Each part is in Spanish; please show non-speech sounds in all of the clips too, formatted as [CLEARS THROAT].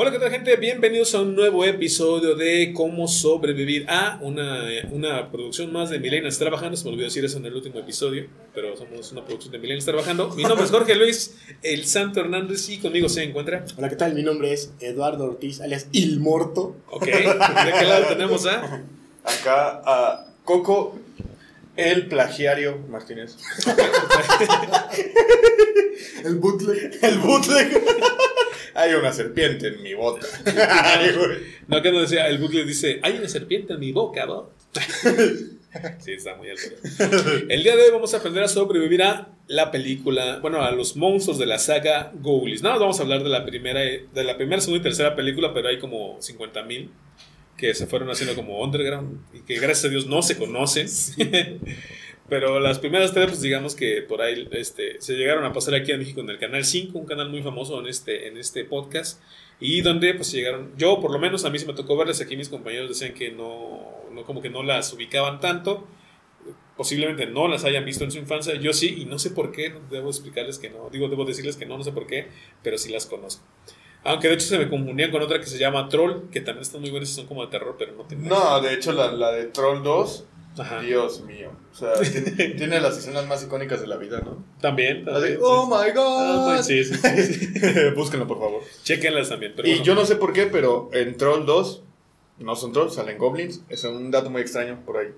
Hola, ¿qué tal gente? Bienvenidos a un nuevo episodio de Cómo sobrevivir a una, una producción más de Millennials Trabajando. Se me olvidó decir eso en el último episodio, pero somos una producción de Millennials Trabajando. Mi nombre es Jorge Luis, el Santo Hernández, y conmigo se encuentra. Hola, ¿qué tal? Mi nombre es Eduardo Ortiz, alias Il Morto. Ok, ¿de qué lado tenemos a? [LAUGHS] Acá a Coco, el plagiario Martínez. [LAUGHS] El bootleg. El bootleg. [LAUGHS] Hay una serpiente en mi bota. [LAUGHS] [LAUGHS] No, que no decía, el bucle dice, hay una serpiente en mi boca, ¿no? [LAUGHS] Sí, está muy alto. El día de hoy vamos a aprender a sobrevivir a la película, bueno, a los monstruos de la saga Ghoulies. No, vamos a hablar de la primera, de la primera, segunda y tercera película, pero hay como 50 mil que se fueron haciendo como underground y que gracias a Dios no se conocen. Pero las primeras tres, pues digamos que por ahí este, se llegaron a pasar aquí en México en el Canal 5, un canal muy famoso en este, en este podcast, y donde pues llegaron, yo por lo menos a mí se me tocó verlas, aquí mis compañeros decían que no, no como que no las ubicaban tanto, posiblemente no las hayan visto en su infancia, yo sí, y no sé por qué, debo explicarles que no, digo, debo decirles que no, no sé por qué, pero sí las conozco. Aunque de hecho se me confundían con otra que se llama Troll, que también están muy buenas y son como de terror, pero no tengo. No, de hecho la, la de Troll 2, Dios mío. O sea, [LAUGHS] tiene, tiene, las escenas más icónicas de la vida, ¿no? También. también sí. oh my god. sí, sí, sí, [LAUGHS] Búsquenlo, por favor. Chequenlas también. Pero y bueno. yo no sé por qué, pero en Troll 2 no son trolls, salen goblins. Es un dato muy extraño por ahí.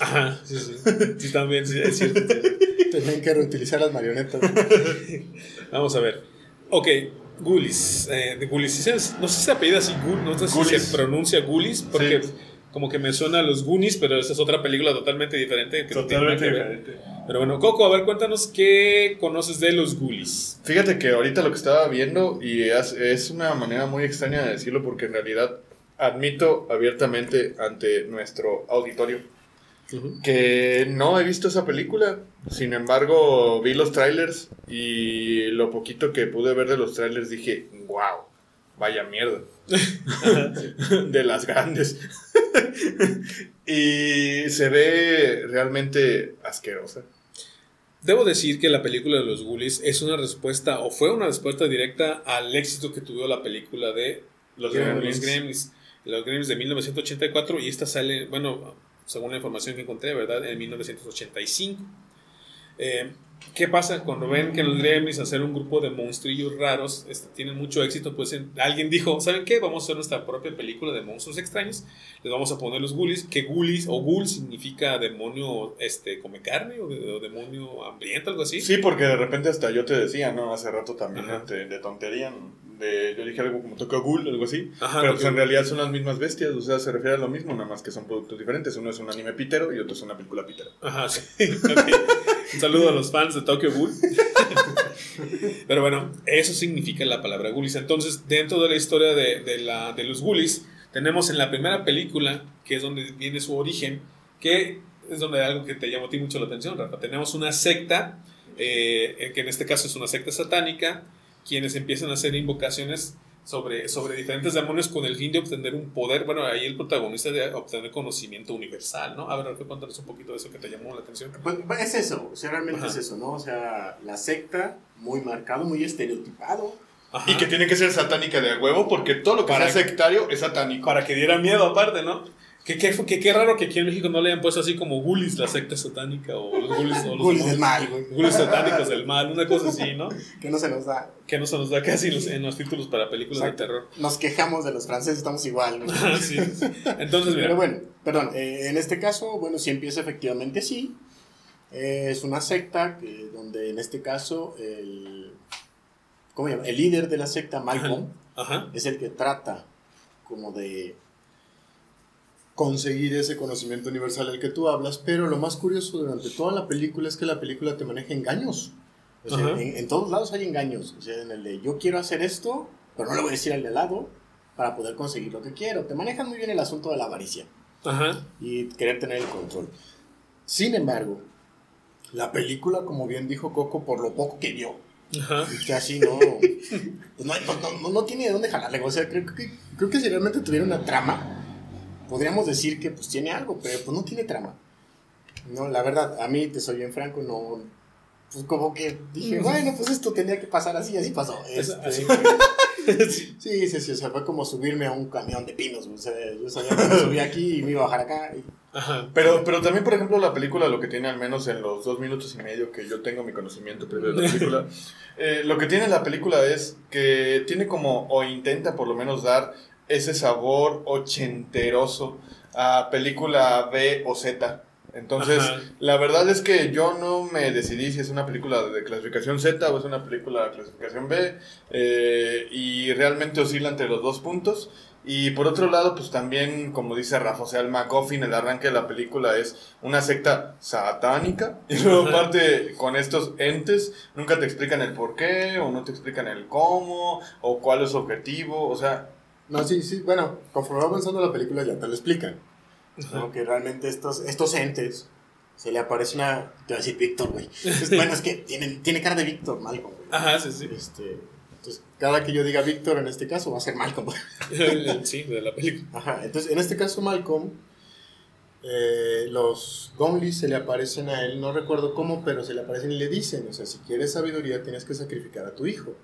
Ajá, sí, sí. Sí, también, sí, es cierto. Tienen que reutilizar las marionetas. [LAUGHS] Vamos a ver. Ok, Ghoulies. Eh, de Ghoulies. No sé si se apellida así, no sé si se pronuncia Ghoulies, porque sí. Como que me suena a los Goonies, pero esa es otra película totalmente diferente. Que totalmente no diferente. Pero bueno, Coco, a ver, cuéntanos qué conoces de los Ghoulies. Fíjate que ahorita lo que estaba viendo, y es, es una manera muy extraña de decirlo, porque en realidad admito abiertamente ante nuestro auditorio uh -huh. que no he visto esa película. Sin embargo, vi los trailers y lo poquito que pude ver de los trailers dije, wow, vaya mierda. [LAUGHS] de las grandes. [LAUGHS] y se ve realmente asquerosa. Debo decir que la película de los Ghoulies es una respuesta, o fue una respuesta directa al éxito que tuvo la película de Los Gremlins. Gremlins. Los Gremlins, de 1984 y esta sale, bueno, según la información que encontré, ¿verdad? En 1985. Eh, ¿Qué pasa cuando ven que los Gremlins hacer un grupo de monstrillos raros este, tienen mucho éxito? Pues en, alguien dijo, ¿saben qué? Vamos a hacer nuestra propia película de monstruos extraños. Les vamos a poner los ghoulies, que ghoulies o ghoul significa demonio este, come carne o, de, o, demonio hambriento, algo así. Sí, porque de repente hasta yo te decía, ¿no? Hace rato también de, de, tontería, de, yo dije algo como toca ghoul, algo así. Ajá, pero pues en realidad son las mismas bestias, o sea, se refiere a lo mismo, nada más que son productos diferentes. Uno es un anime pitero y otro es una película pitero. Ajá, sí. [LAUGHS] Okay. Un saludo a los fans de Tokyo Ghoul. [LAUGHS] Pero bueno, eso significa la palabra ghoulies. Entonces, dentro de la historia de, de, la, de los ghoulies, tenemos en la primera película, que es donde viene su origen, que es donde hay algo que te llamó a ti mucho la atención, Rafa. Tenemos una secta, eh, que en este caso es una secta satánica, quienes empiezan a hacer invocaciones sobre, sobre diferentes demonios con el fin de obtener un poder. Bueno, ahí el protagonista de obtener conocimiento universal, ¿no? A ver, Rafa, cuéntanos un poquito de eso que te llamó la atención. Pues, es eso, o sea, realmente Ajá. es eso, ¿no? O sea, la secta, muy marcado, muy estereotipado. Ajá. Y que tiene que ser satánica de huevo, porque todo lo que para, sea sectario es satánico. Para que diera miedo, aparte, ¿no? Qué, qué, qué, qué, raro que aquí en México no le hayan puesto así como Gulis, la secta satánica, o los Gulis, o los Gulis del mal, güey. Gulis satánicos del mal, una cosa así, ¿no? [LAUGHS] que no se nos da. Que no se nos da casi los, en los títulos para películas de terror. Nos quejamos de los franceses, estamos igual. ¿no? [LAUGHS] sí, sí. Entonces, mira. Pero bueno, perdón, eh, en este caso, bueno, sí empieza efectivamente así. Eh, es una secta que, donde en este caso el, ¿cómo se llama? el líder de la secta, Malcolm, Ajá. Ajá. es el que trata como de conseguir ese conocimiento universal del que tú hablas, pero lo más curioso durante toda la película es que la película te maneja engaños. O sea, en, en, todos lados hay engaños. O sea, en el de yo quiero hacer esto, pero no le voy a decir al de al lado para poder conseguir lo que quiero. Te manejan muy bien el asunto de la avaricia Ajá. y querer tener el control. Sin embargo, la película, como bien dijo Coco, por lo poco que vio, Ajá. casi no, pues no, no, no, no, tiene de dónde jalarle. O sea, creo que, creo que si realmente tuviera una trama, podríamos decir que pues tiene algo, pero pues no tiene trama. No, la verdad, a mí, te soy bien franco, no. Pues como que dije, bueno, pues esto tenía que pasar así, así pasó. Este, así, [LAUGHS] sí, sí, sí, o sea, fue como subirme a un camión de pinos, o sea, yo sabía que me subí aquí y me iba a bajar acá. Pero, pero también, por ejemplo, la película lo que tiene, al menos en los dos minutos y medio que yo tengo mi conocimiento previo de la película, [LAUGHS] eh, lo que tiene la película es que tiene como, o intenta por lo menos dar ese sabor ochenteroso a película B o Z. Entonces, la verdad es que yo no me decidí si es una película de clasificación Z o es una película de clasificación B. Eh, y realmente oscila entre los dos puntos. Y por otro lado, pues también, como dice Rafa, o sea, el MacGuffin, el arranque de la película es una secta satánica. [LAUGHS] Y luego parte con estos entes, nunca te explican el por qué, o no te explican el cómo, o cuál es su objetivo, o sea... No, sí, sí, bueno, conforme va avanzando la película ya te lo explican. Que realmente estos, estos entes se le aparece una. Te voy a decir Víctor, güey. [LAUGHS] bueno, es que tiene, tiene cara de Víctor, Malcolm, güey. Ajá, sí, sí. Este, entonces, cada que yo diga Víctor en este caso va a ser Malcolm. [LAUGHS] [LAUGHS] sí, de la película. Ajá, entonces en este caso, Malcolm. Eh, los Gomlis se le aparecen a él, no recuerdo cómo, pero se le aparecen y le dicen, o sea, si quieres sabiduría tienes que sacrificar a tu hijo.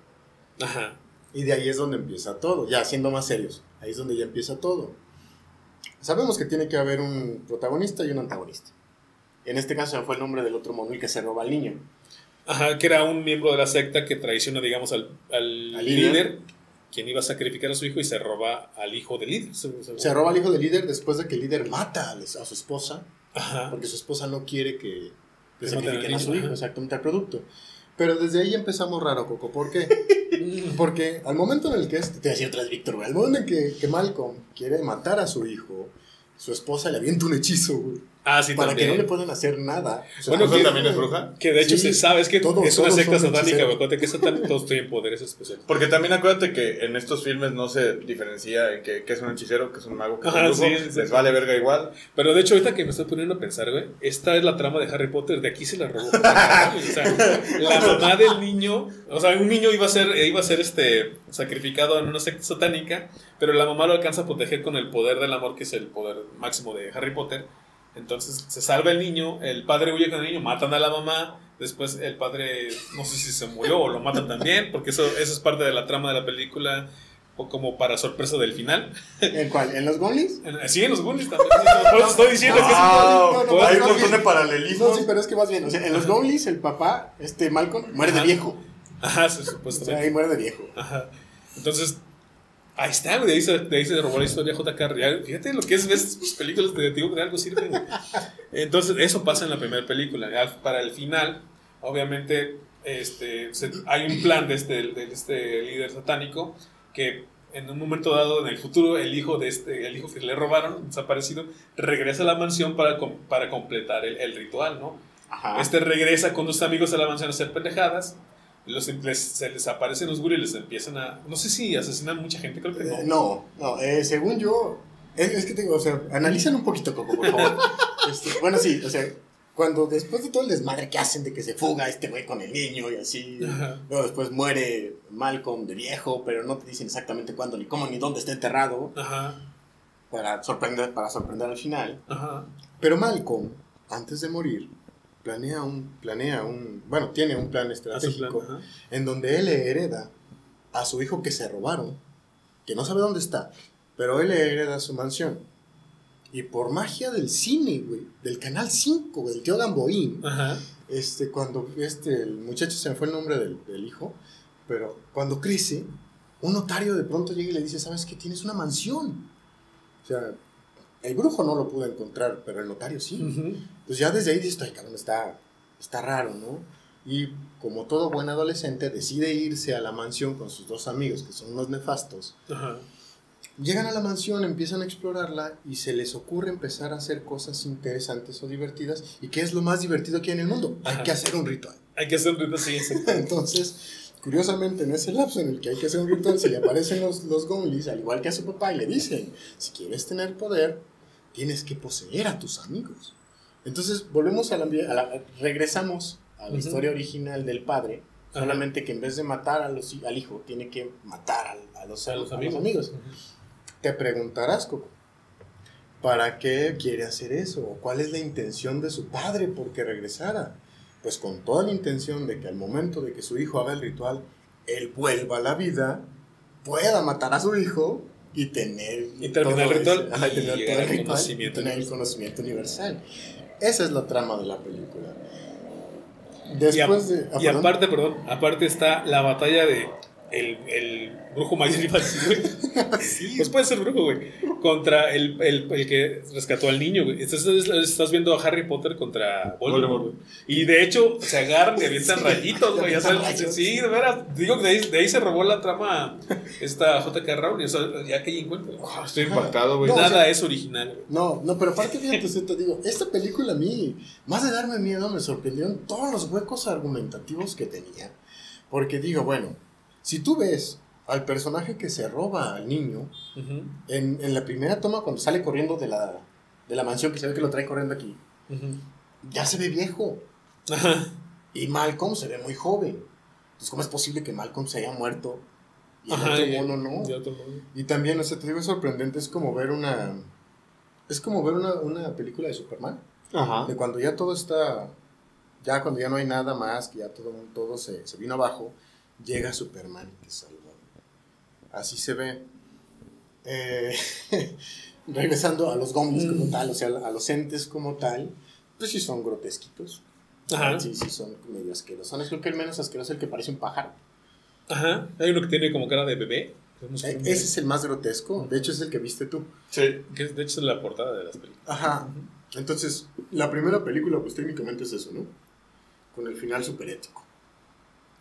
Ajá. Y de ahí es donde empieza todo, ya siendo más serios, ahí es donde ya empieza todo. Sabemos que tiene que haber un protagonista y un antagonista. En este caso fue el nombre del otro mono que se roba al niño. Ajá, que era un miembro de la secta que traiciona, digamos, al, líder? quien iba a sacrificar a su hijo y se roba al hijo del líder. Se, roba al hijo del líder después de que el líder mata a su esposa, Ajá. porque su esposa no quiere que, que sacrifiquen a su hijo, exactamente al producto. Pero desde ahí empezamos raro, Coco. ¿Por qué? [LAUGHS] Porque al momento en el que, este, te decía otra vez Víctor, al momento en que, que Malcolm quiere matar a su hijo, su esposa le avienta un hechizo, güey. Ah, sí, para que no le puedan hacer nada. bueno, que también es bruja. Que de hecho se sabe, es que es una secta satánica, acuérdate que satánica todos tienen poderes especiales. Porque también acuérdate que en estos filmes no se diferencia en que, es un hechicero, que es un mago, que es un brujo, les vale verga igual. Pero de hecho, ahorita que me estoy poniendo a pensar, güey, esta es la trama de Harry Potter, de aquí se la robó. [LAUGHS] o sea, la [LAUGHS] mamá del niño, o sea, un niño iba a ser, iba a ser este, sacrificado en una secta satánica, pero la mamá lo alcanza a proteger con el poder del amor, que es el poder máximo de Harry Potter entonces se salva el niño, el padre huye con el niño, matan a la mamá, después el padre no sé si se murió o lo matan también, porque eso, eso es parte de la trama de la película o como para sorpresa del final. ¿En cuál? ¿En los Goonies? Sí, en los Goonies también. Por eso estoy diciendo que no, no, hay un montón de paralelismo. No, sí, pero es que más bien, o sea, en los Goonies el papá, este Malcolm, muere de viejo. Ajá, sí, supuestamente. O sea, ahí muere de viejo. Ajá. Entonces, Ahí está, güey. De ahí se, de ahí se robó la historia J.K. Real. Fíjate lo que es, ves películas de digo de algo sirven. Entonces, eso pasa en la primera película. Para el final, obviamente, este, hay un plan de este, de este líder satánico que en un momento dado en el futuro el hijo de este el hijo que le robaron desaparecido regresa a la mansión para, para completar el, el ritual no este regresa con sus amigos a la mansión a hacer pendejadas los, se les aparecen los y les empiezan a. No sé si asesinan mucha gente, creo que no. Eh, no, no, eh, según yo. Es, que tengo, o sea, analizan un poquito, Coco, por favor. [LAUGHS] Este, bueno, sí, o sea, cuando después de todo el desmadre que hacen de que se fuga este güey con el niño y así, luego después muere Malcolm de viejo, pero no te dicen exactamente cuándo, ni cómo, ni dónde está enterrado. Ajá. Para sorprender, para sorprender al final. Ajá. Pero Malcolm, antes de morir, planea un, planea un, bueno, tiene un plan estratégico en donde él le hereda a su hijo que se robaron, que no sabe dónde está, pero él le hereda su mansión. Y por magia del cine, güey, del canal 5, del tío Gamboín, este, cuando este, el muchacho se me fue el nombre del, del hijo, pero cuando crece, un notario de pronto llega y le dice, ¿sabes qué? Tienes una mansión. O sea, el brujo no lo pudo encontrar, pero el notario sí. Pues ya desde ahí dices, ay, cabrón, está, está raro, ¿no? Y como todo buen adolescente, decide irse a la mansión con sus dos amigos, que son unos nefastos. Llegan a la mansión, empiezan a explorarla y se les ocurre empezar a hacer cosas interesantes o divertidas. ¿Y qué es lo más divertido que hay en el mundo? Hay que hacer un ritual. Hay que hacer un ritual, sí. [LAUGHS] Entonces, curiosamente, en ese lapso en el que hay que hacer un ritual, se le aparecen los, los al igual que a su papá, y le dicen, si quieres tener poder, tienes que poseer a tus amigos. Entonces, volvemos a la, regresamos a la historia original del padre, solamente que en vez de matar a los, al hijo, tiene que matar a, los, amigos. Te preguntarás, Coco, ¿para qué quiere hacer eso? ¿O cuál es la intención de su padre por que regresara? Pues con toda la intención de que al momento de que su hijo haga el ritual, él vuelva a la vida pueda matar a su hijo y tener. Y terminar el ritual. Y tener, Y llegar el ritual conocimiento y tener el universal. conocimiento universal. Esa es la trama de la película. Y, Después a- de. ah, y perdón. aparte, perdón, aparte está la batalla de el, el brujo mayor iba güey. [LAUGHS] Pues puede ser brujo, güey. Contra el, el, el que rescató al niño, güey. Entonces estás viendo a Harry Potter contra Voldemort, güey. Y de hecho se agarran y avientan rayitos, güey. Ya sabes, sí, de veras. Digo que de ahí, de ahí se robó la trama esta J.K. Rowling. O sea, ya que encuentro. Estoy impactado, güey. No, o Nada sea- es original, güey. No, no, pero aparte, fíjate, te digo, esta película a mí, más de darme miedo, me sorprendieron todos los huecos argumentativos que tenía. Porque digo, bueno, si tú ves al personaje que se roba al niño, en, en la primera toma cuando sale corriendo de la, de la mansión, que se ve que lo trae corriendo aquí, ya se ve viejo. Y Malcolm se ve muy joven. Entonces, ¿cómo es posible que Malcolm se haya muerto? Y el Ajá, otro mono no. y otro mono. Y también, o sea, te digo, es sorprendente, es como ver una... Es como ver una, una película de Superman. Ajá. De cuando ya todo está... Ya cuando ya no hay nada más, que ya todo, todo se, se vino abajo, llega Superman y te salva. Así se ve. Eh, [LAUGHS] regresando a los como Mm. tal, o sea, a los entes como tal, pues sí son grotesquitos. Ajá. Sí, sí, son medio asquerosos. Creo que el menos asqueroso es el que parece un pájaro. Ajá. Hay uno que tiene como cara de bebé. Eh, como- Ese es el más grotesco. De hecho, es el que viste tú. Sí. Que es- de hecho es la portada de las películas. Ajá. Entonces, la primera película, pues técnicamente es eso, ¿no? Con el final super ético. Y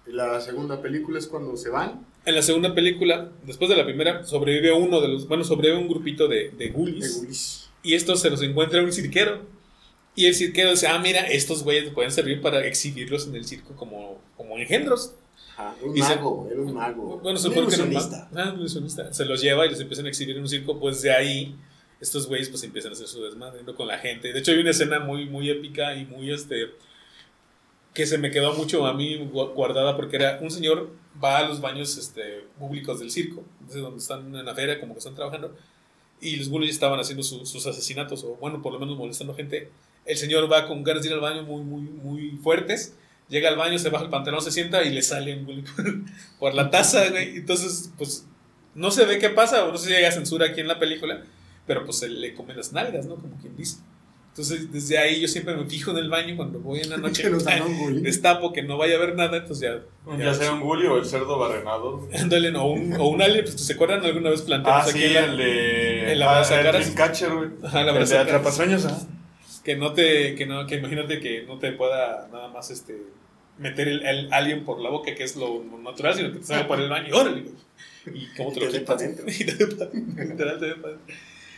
la segunda película es cuando se van. En la segunda película, después de la primera, sobrevive uno de los. Bueno, sobrevive un grupito de, de de ghoulies. Willis. Y estos se los encuentra un cirquero. Y el cirquero dice: Ah, mira, estos güeyes pueden servir para exhibirlos en el circo como, como engendros. Ajá, un Y se- mago, era un mago. Bueno, supone que era un ilusionista. ma- Ah, un ilusionista. Se los lleva y los empiezan a exhibir en un circo. Pues de ahí, estos güeyes pues empiezan a hacer su desmadre ¿no? con la gente. De hecho, hay una escena muy, muy épica y muy este. Que se me quedó mucho a mí gu- guardada porque era un señor va a los baños este, públicos del circo, de donde están en la feria, como que están trabajando, y los bullies estaban haciendo su- sus asesinatos, o bueno, por lo menos molestando gente. El señor va con ganas de ir al baño muy, muy, muy fuertes. Llega al baño, se baja el pantalón, se sienta y le sale un bully [LAUGHS] por, la taza, güey. Entonces, pues, no se ve qué pasa, o no sé si llega censura aquí en la película, pero pues se le come las nalgas, ¿no? Como quien dice. Entonces, desde ahí yo siempre me fijo en el baño cuando voy en la [LAUGHS] noche. Que nos dan un bullying. [LAUGHS] Destapo que no vaya a haber nada, entonces ya. Ya sea un bully o el cerdo barrenado. Ándale, o un, o un alien, pues se acuerdan alguna vez planteamos Ah, aquí sí, en la- el de. el ah, abrazacaras. el Dreamcatcher, güey. Ajá, el El de. Atrapasueños, ajá. que no te, que no, que imagínate que no te pueda nada más este meter el, el alien por la boca, que es lo natural, sino que te salga por el baño y órale. Y cómo te Y lo te quitas. Y te dentro, [LAUGHS] literal, te.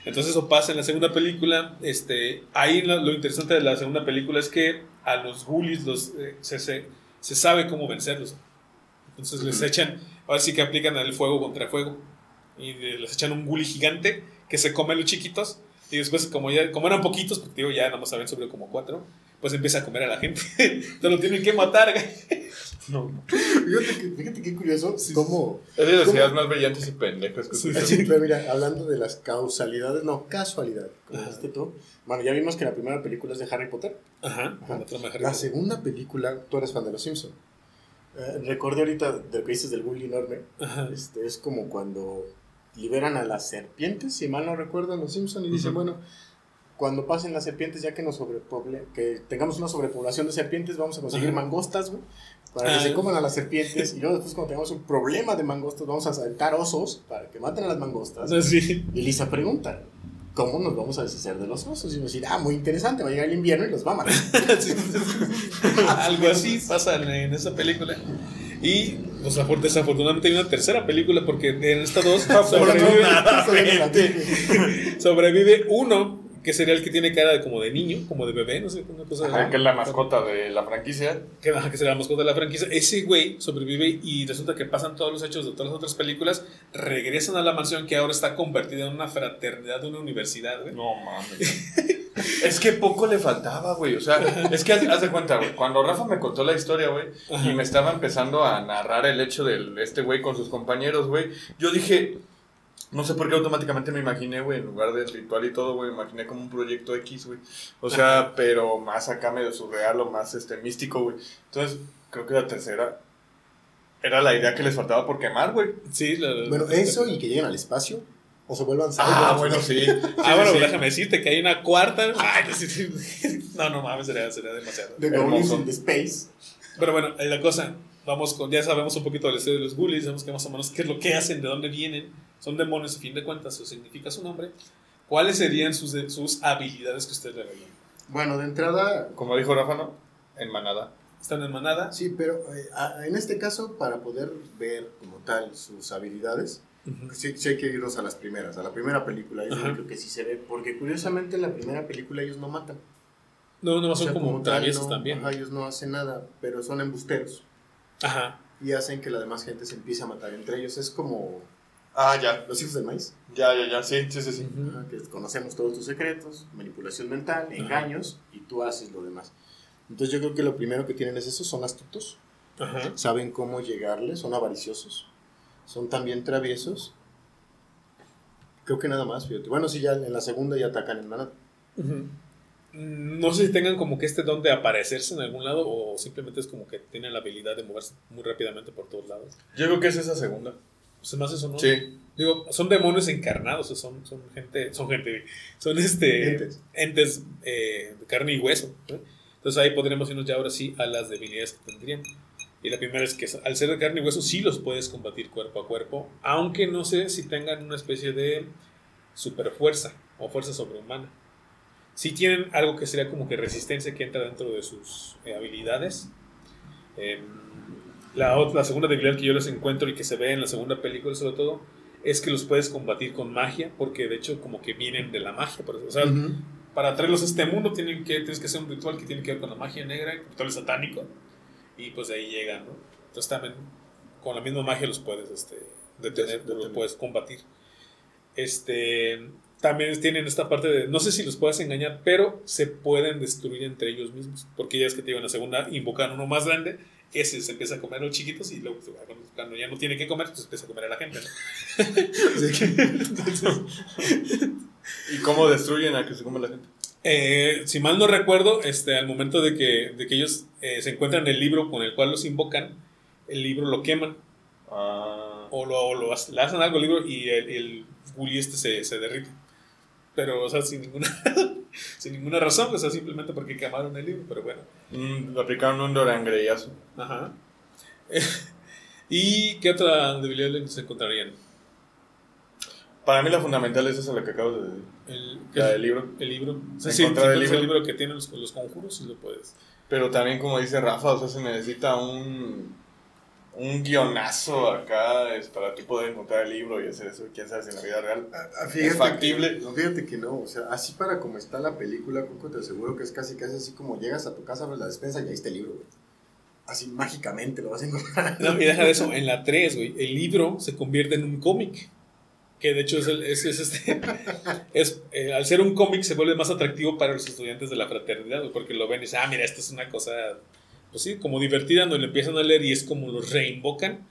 Entonces eso pasa en la segunda película. Este, ahí lo, lo interesante de la segunda película es que a los bullies los, eh, se, se, se sabe cómo vencerlos. Entonces les echan, ahora sí que aplican el fuego contra fuego. Y les echan un bully gigante que se come a los chiquitos. Y después, como, ya, como eran poquitos, porque digo, ya nada más saben sobre como cuatro, pues empieza a comer a la gente. [LAUGHS] Entonces lo tienen que matar. No. Fíjate, que- fíjate qué curioso cómo... Es de las ideas más brillantes y pendejas que Sí. Sí, pero [LAUGHS] mira, hablando de las causalidades, no, casualidad, como dijiste tú. Bueno, ya vimos que la primera película es de Harry Potter. Ajá. Ajá. Harry La segunda película, tú eres fan de Los Simpsons. Eh, recordé ahorita de que dices del bully enorme. Ajá. Este, es como cuando liberan a las serpientes, si mal no recuerdo, en Los Simpsons, y dicen, Ujú. bueno, cuando pasen las serpientes, ya que nos sobrepoble, que tengamos una sobrepoblación de serpientes, vamos a conseguir Ajá. mangostas, güey, para que Ah. se coman a las serpientes, [LAUGHS] y luego después cuando tengamos un problema de mangostas, vamos a saltar osos para que maten a las mangostas. Ah, sí. Y Lisa pregunta, ¿cómo nos vamos a deshacer de los osos? Y yo decir, ah, muy interesante, va a llegar el invierno y los va a matar. [LAUGHS] Sí. [LAUGHS] Algo así pasa en, esa película. Y pues, afor- desafortunadamente hay una tercera película porque en estas dos sobrevive, sobrevive uno que sería el que tiene cara de, como de niño, como de bebé, no sé, una cosa Ajá, que es la mascota de la franquicia. que, que será la mascota de la franquicia. Ese güey sobrevive y resulta que pasan todos los hechos de todas las otras películas, regresan a la mansión que ahora está convertida en una fraternidad de una universidad, güey. No mames. [LAUGHS] es que poco le faltaba, güey. O sea, [LAUGHS] es que haz, de cuenta, güey. Cuando Rafa me contó la historia, güey, y me estaba empezando a narrar el hecho de este güey con sus compañeros, güey, yo dije. No sé por qué automáticamente me imaginé, güey, en lugar del ritual y todo, güey, me imaginé como un proyecto X, güey. O sea, pero más acá medio surreal o más este místico, güey. Entonces, creo que la tercera Era la idea que les faltaba por quemar, güey. Sí, la- Bueno, eso y que lleguen al espacio o se vuelvan Ah, cyborgs. bueno, [LAUGHS] sí. Ah, bueno, sí, sí. déjame decirte que hay una cuarta. Ay, no, sí, sí. no, no mames, sería, sería demasiado. The Goonies Hermoso. in the Space. Pero bueno, la cosa, vamos con, ya sabemos un poquito de la historia de los ghoulies, sabemos que más o menos qué es lo que hacen, de dónde vienen. Son demonios, a fin de cuentas, eso significa su nombre. ¿Cuáles serían sus, sus habilidades que ustedes le darían? Bueno, de entrada, Como dijo Rafa, ¿no? En manada. ¿Están en manada? sí, pero eh, a- en este caso, para poder ver como tal sus habilidades, Ujú. sí, sí hay que irnos a las primeras, a la primera película. Ahí Ajá. creo que sí se ve, porque curiosamente en la primera película ellos no matan. No, no, O son sea, como, tal, traviesos no, también. ajá, ellos no hacen nada, pero son embusteros. Ajá. Y hacen que la demás gente se empiece a matar entre ellos. Es como Ah, ya. los hijos del maíz. Ya, ya, ya. Sí, sí, sí. sí. Ujú. Ajá, que conocemos todos tus secretos, manipulación mental, engaños, y tú haces lo demás. Entonces yo creo que lo primero que tienen es eso, son astutos, Ajá. saben cómo llegarle, son avariciosos, son también traviesos. Creo que nada más, fíjate. Bueno, sí, ya en la segunda ya atacan en manada. Mm, No sé si tengan como que este don de aparecerse en algún lado o simplemente es como que tienen la habilidad de moverse muy rápidamente por todos lados. Yo creo que es esa segunda. Se me hace eso, ¿no? Sí. Digo, son demonios encarnados, o sea, son, son gente, son gente, son este, Entes. entes eh, de carne y hueso. Entonces ahí podríamos irnos ya ahora sí a las debilidades que tendrían. Y la primera es que al ser de carne y hueso sí los puedes combatir cuerpo a cuerpo, aunque no sé si tengan una especie de super fuerza o fuerza sobrehumana. Si tienen algo que sería como que resistencia que entra dentro de sus eh, habilidades. La, ot- la segunda debilidad que yo les encuentro y que se ve en la segunda película sobre todo es que los puedes combatir con magia, porque de hecho como que vienen de la magia. por eso. O sea, Ujú. para traerlos a este mundo tienen que, tienes que hacer un ritual que tiene que ver con la magia negra, el ritual satánico, y pues de ahí llegan, ¿no? Entonces también con la misma magia los puedes este, detener, Detener. los puedes combatir. Este, también tienen esta parte de, no sé si los puedes engañar, pero se pueden destruir entre ellos mismos, porque ya es que te digo, en la segunda invocan uno más grande, ese se empieza a comer a los chiquitos y luego cuando ya no tiene que comer, pues empieza a comer a la gente, que- [LAUGHS] ¿Y cómo destruyen a que se come la gente? Eh, si mal no recuerdo, este, al momento de que, de que ellos eh, se encuentran el libro con el cual los invocan, el libro lo queman Ah. o, lo, o lo le hacen algo al libro y el, el este se, se derrite. Pero, o sea, sin ninguna, [LAUGHS] sin ninguna razón, o sea, simplemente porque quemaron el libro, pero bueno. Mm, le aplicaron un dorangreyazo. Ajá. [LAUGHS] ¿Y qué otra debilidad les encontrarían? Para mí la fundamental es esa la que acabo de decir. El, La del libro. El libro. O sea, sí, si del libro. el libro que tiene los, los conjuros, sí lo puedes. Pero también, como dice Rafa, o sea, se necesita un, un guionazo acá es para tú poder encontrar el libro y hacer eso. Quién sabe si en la vida real. ¿Es factible? Que, no, fíjate que no, o sea, así para como está la película, Coco, te aseguro que es casi casi así como llegas a tu casa, abres la despensa y ahí está el libro, güey. Así mágicamente lo vas a encontrar. No, y deja de eso, en la [LAUGHS] 3, güey, el libro se convierte en un cómic. Que de hecho es, el- es, es este. [LAUGHS] Es, eh, al ser un cómic se vuelve más atractivo para los estudiantes de la fraternidad, porque lo ven y dicen, ah, mira, esto es una cosa, pues sí, como divertida, donde lo empiezan a leer y es como los reinvocan.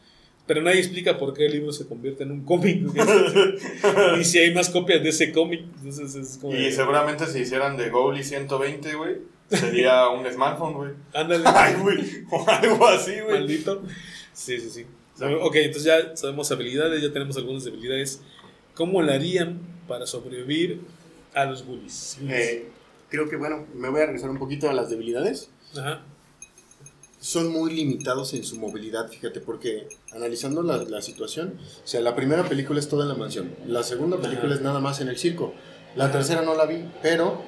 Pero nadie explica por qué el libro se convierte en un cómic. [LAUGHS] y si hay más copias de ese cómic. Entonces es como. Y seguramente si hicieran de Goalie 120, güey, sería un smartphone, güey. Ándale. [LAUGHS] Ay, güey. O algo así, güey. Maldito. Sí, sí, sí. Ok, entonces ya sabemos habilidades, ya tenemos algunas debilidades. ¿Cómo le harían para sobrevivir a los bullies? Eh, creo que, bueno, me voy a regresar un poquito a las debilidades. Ajá. Son muy limitados en su movilidad, fíjate, porque analizando la, la situación, o sea, la primera película es toda en la mansión, la segunda película Ajá. es nada más en el circo, la Ajá. tercera no la vi, pero...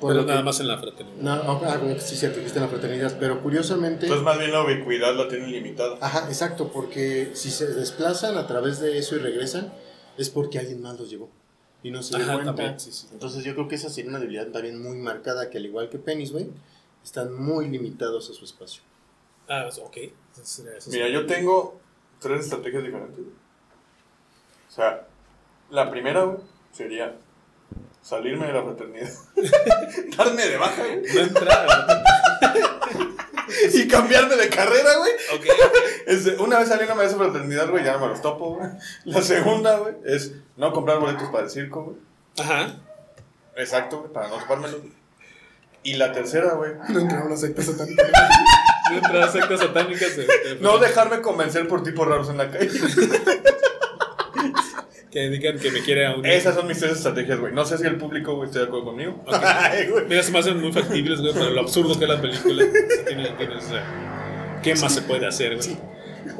por Pero que- nada más en la fraternidad. No, no, ah, bueno, sí, cierto, está en la fraternidad, pero curiosamente... Entonces, más bien la ubicuidad la tienen limitada. Ajá, exacto, porque si se desplazan a través de eso y regresan, es porque alguien más los llevó. Y no se dio Ajá, cuenta. también, sí, sí. Entonces yo creo que esa sería una debilidad también muy marcada, que al igual que Penis, güey, están muy limitados a su espacio. Ah, ok. Entonces sería eso. Mira, yo tengo tres estrategias diferentes. O sea, la primera, güey, sería salirme de la fraternidad. [LAUGHS] Darme de baja, güey. No entrar. [LAUGHS] Y cambiarme de carrera, güey. ok. [LAUGHS] Este, una vez saliéndome de esa fraternidad, güey, ya no me los topo, güey. La segunda, güey, es no comprar boletos para el circo, güey. Ajá. Exacto, güey, para no topármelo. Y la tercera, güey. [LAUGHS] No entrar a una secta satánica. No entrar a sectas satánicas. No dejarme convencer por tipos raros en la calle. [LAUGHS] Que digan que me quiere a un. Esas son mis tres estrategias, güey. No sé si el público, güey, está de acuerdo conmigo. [LAUGHS] Ay. Mira, se me hacen muy factibles, güey, pero lo absurdo que es la película. tiene- tiene esa- ¿Qué más se puede hacer, güey?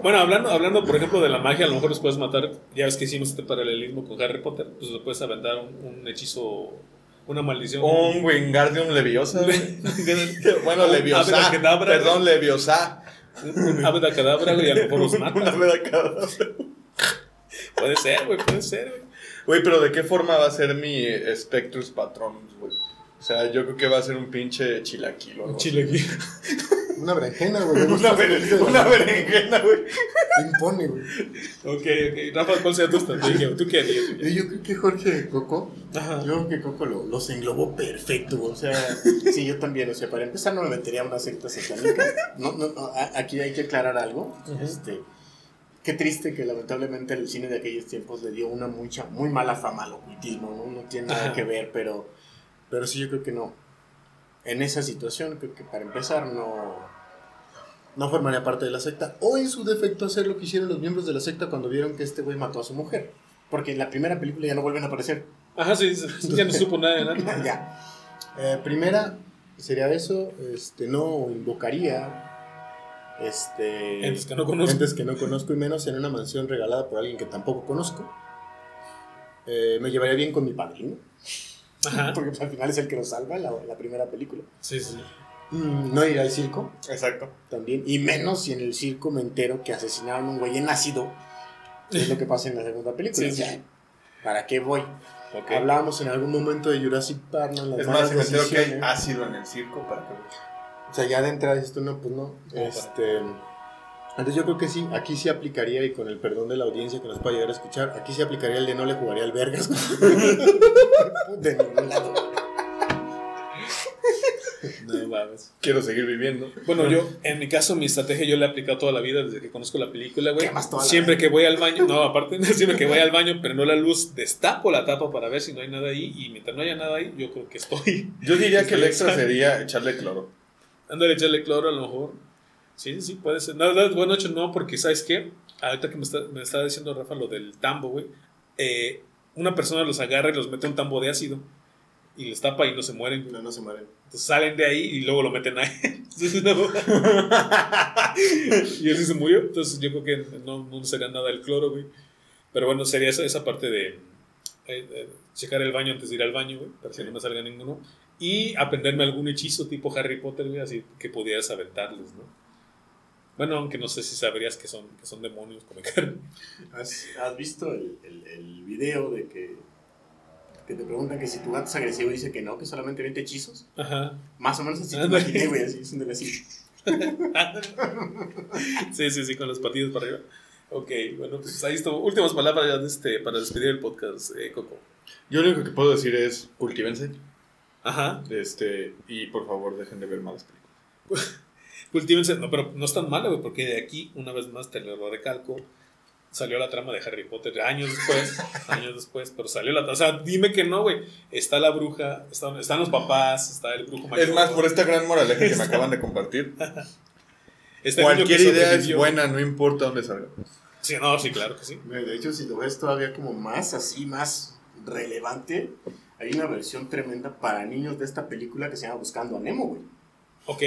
Bueno, hablando, hablando, por ejemplo, de la magia, a lo mejor los puedes matar. Ya ves que hicimos este paralelismo con Harry Potter. Pues le puedes aventar un, un hechizo, una maldición. Un Wingardium Leviosa, güey. [LAUGHS] Bueno, Leviosa. Perdón, Leviosa. un ave cadabra, güey, a lo mejor los Una matas. vez cada. Puede ser, güey, puede ser, güey. Güey, pero ¿de qué forma va a ser mi Spectrus Patronus, güey? O sea, yo creo que va a ser un pinche chilaquilo. Un ¿no? [LAUGHS] Una berenjena, güey. [LAUGHS] Una, beren- una berenjena, güey. Impone, güey. Ok, ok. Rafa, ¿cuál sería tu estrategia? ¿Tú qué harías? güey? Yo creo que Jorge Coco, Ajá. yo creo que Coco lo, los englobó perfecto. O sea, sí, yo también. O sea, para empezar, no me metería una secta satánica. No, no, no, aquí hay que aclarar algo. Este. Qué triste que lamentablemente el cine de aquellos tiempos le dio una mucha, muy mala fama al ocultismo, ¿no? No tiene nada que ver, pero, pero sí yo creo que no. En esa situación, creo que para empezar no, no formaría parte de la secta. O en su defecto hacer lo que hicieron los miembros de la secta cuando vieron que este güey mató a su mujer. Porque en la primera película ya no vuelven a aparecer. Ajá, sí, sí, ya no supo nada de nada. [LAUGHS] ya. Eh, primera sería eso. Este, no invocaría. Este. Entes que no conozco. entes que no conozco y menos en una mansión regalada por alguien que tampoco conozco. Eh, me llevaría bien con mi padrino. Ajá. [LAUGHS] Porque pues, al final es el que nos salva en la, la primera película. Sí, sí. Mm, no iría al circo Exacto. también. Y menos si en el circo me entero que asesinaron a un güey en ácido. es lo que pasa en la segunda película. Sí, sí. ¿Para qué voy? Ok. Hablábamos en algún momento de Jurassic Park, ¿no? Las Es más, si me entero que hay ácido en el circo, ¿para qué? O sea, ya de entrada dices tú, no, pues no. para? Entonces yo creo que sí, aquí sí aplicaría, y con el perdón de la audiencia que nos pueda llegar a escuchar, aquí sí aplicaría el de no le jugaría al vergas. [LAUGHS] de ningún lado. No mames. Quiero seguir viviendo. Bueno, yo, en mi caso, mi estrategia yo la he aplicado toda la vida desde que conozco la película, güey. Siempre que voy al baño, no, aparte, [LAUGHS] siempre que voy al baño, pero no la luz, destapo la tapa para ver si no hay nada ahí. Y mientras no haya nada ahí, yo creo que estoy. Yo diría que el extra sería echarle cloro. Ándale, echarle cloro a lo mejor. Sí, sí, sí, puede ser. No, no, bueno, hecho no, porque ¿sabes qué? Ahorita que me, está, me estaba diciendo Rafa lo del tambo, güey. eh, una persona los agarra y los mete un tambo de ácido. Y les tapa y no se mueren. güey. No, no se mueren. Entonces salen de ahí y luego lo meten ahí. [LAUGHS] Entonces, no. [LAUGHS] y él sí se murió. Entonces yo creo que no, no sería nada el cloro, güey. Pero bueno, sería esa, esa parte de eh, eh, checar el baño antes de ir al baño, güey, para que no me salga ninguno. Y aprenderme algún hechizo tipo Harry Potter, güey, así que pudieras aventarles, ¿no? Bueno, aunque no sé si sabrías que son, que son demonios como carne. ¿Has, has visto el, el, el video de que, que te preguntan que si tu gato es agresivo y dice que no, que solamente 20 hechizos? Ajá. Más o menos así te imaginé, güey, así, es un así. [LAUGHS] sí, sí, sí, con los patitos para arriba. Ok, bueno, pues ahí estuvo. Últimas palabras ya de este, para despedir el podcast, eh, Coco. Yo lo único que puedo decir es cultívense. Ajá. Este, y por favor dejen de ver malas películas. [LAUGHS] Cultívense, no, pero no es tan malo, güey, porque de aquí, una vez más, te lo recalco, salió la trama de Harry Potter años después, [LAUGHS] años después, pero salió la O sea, dime que no, güey. Está la bruja, están, están los papás, está el brujo mayor. Es más, por esta gran moraleja que me [LAUGHS] acaban de compartir, niño cualquier idea es buena, no importa dónde salga. Sí, no, sí, claro que sí. De hecho, si lo ves todavía como más así, más relevante, hay una versión tremenda para niños de esta película que se llama Buscando a Nemo, güey. Ok.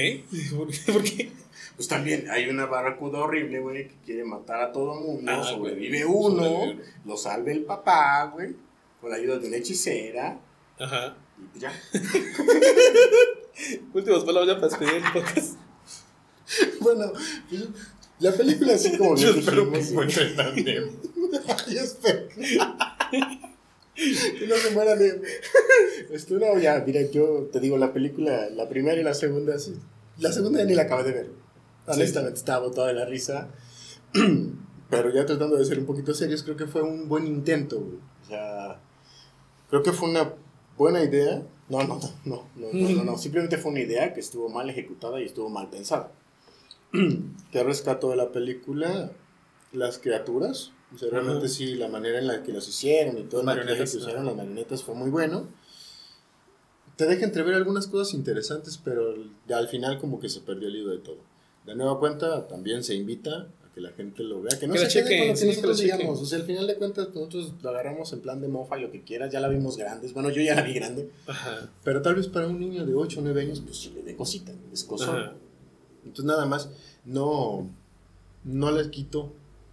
¿Por qué? [LAUGHS] ¿Por qué? Pues también hay una barracuda horrible, güey, que quiere matar a todo mundo, Ah, sobrevive güey. uno, Sobrevive lo salve el papá, güey, con la ayuda de una hechicera, Ajá. y pues ya. [LAUGHS] Últimas palabras ya para despedir el podcast. [LAUGHS] bueno, pues, la película así como Yo espero que encuentren Nemo. Yo espero. Que no se muera de. Esto no, ya, mira, yo te digo, la película, la primera y la segunda, sí. La segunda ya ni la acabé de ver. Honestamente, estaba botada de la risa. [CLEARS THROAT] Pero ya tratando de ser un poquito serios, creo que fue un buen intento, güey. O sea, creo que fue una buena idea. No, no, no, no, no, no, no, no. [LAUGHS] Simplemente fue una idea que estuvo mal ejecutada y estuvo mal pensada. [CLEARS THROAT] que rescató de la película las criaturas. O sea, realmente Ajá. sí, la manera en la que los hicieron y todo el maquillaje que usaron las marionetas fue muy bueno. te deja entrever algunas cosas interesantes, pero al final como que se perdió el hilo de todo. De nueva cuenta, también se invita a que la gente lo vea, que no Que se quede chequen, con lo que sí, que nosotros chequen. digamos. O sea, al final de cuentas, nosotros lo agarramos en plan de mofa y lo que quieras, ya la vimos grandes. Bueno, yo ya la vi grande, Ajá. pero tal vez para un niño de 8 o 9 años, pues sí le dé cosita, es cosón. Ajá. Entonces nada más, no, no les quito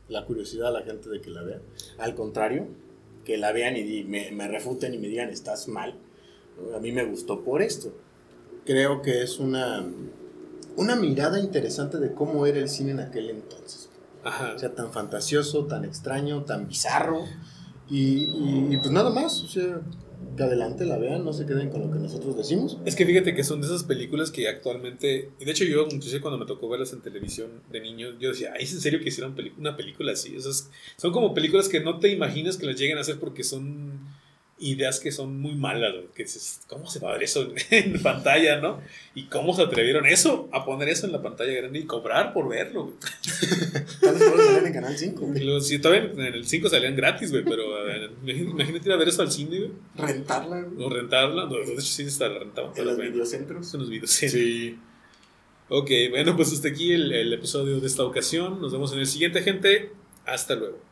la curiosidad a la gente de que la vea. Al contrario, que la vean y me, me refuten y me digan, estás mal. A mí me gustó por esto. Creo que es una, una mirada interesante de cómo era el cine en aquel entonces. Ajá. O sea, tan fantasioso, tan extraño, tan bizarro. Y, y- y pues nada más, o sea, que adelante la vean, no se queden con lo que nosotros decimos. Es que fíjate que son de esas películas que actualmente, y de hecho yo, inclusive cuando me tocó verlas en televisión de niño, yo decía, ¿ay, es en serio que hicieron una película así? O sea, son como películas que no te imaginas que las lleguen a hacer porque son ideas que son muy malas, güey, que dices, ¿cómo se va a ver eso en, [LAUGHS] en pantalla, no? Y cómo se atrevieron eso, a poner eso en la pantalla grande y cobrar por verlo, güey. Tal vez por salir en Canal 5. Y luego, sí, todavía en el 5 salían gratis, güey, pero imagínate ir a ver eso al cine, güey, Rentarla güey, o rentarla, no, de hecho sí la rentaban, en los bueno. videocentros. Son los videos. Sí. Ok, bueno, pues hasta aquí el, el episodio de esta ocasión. Nos vemos en el siguiente, gente. Hasta luego.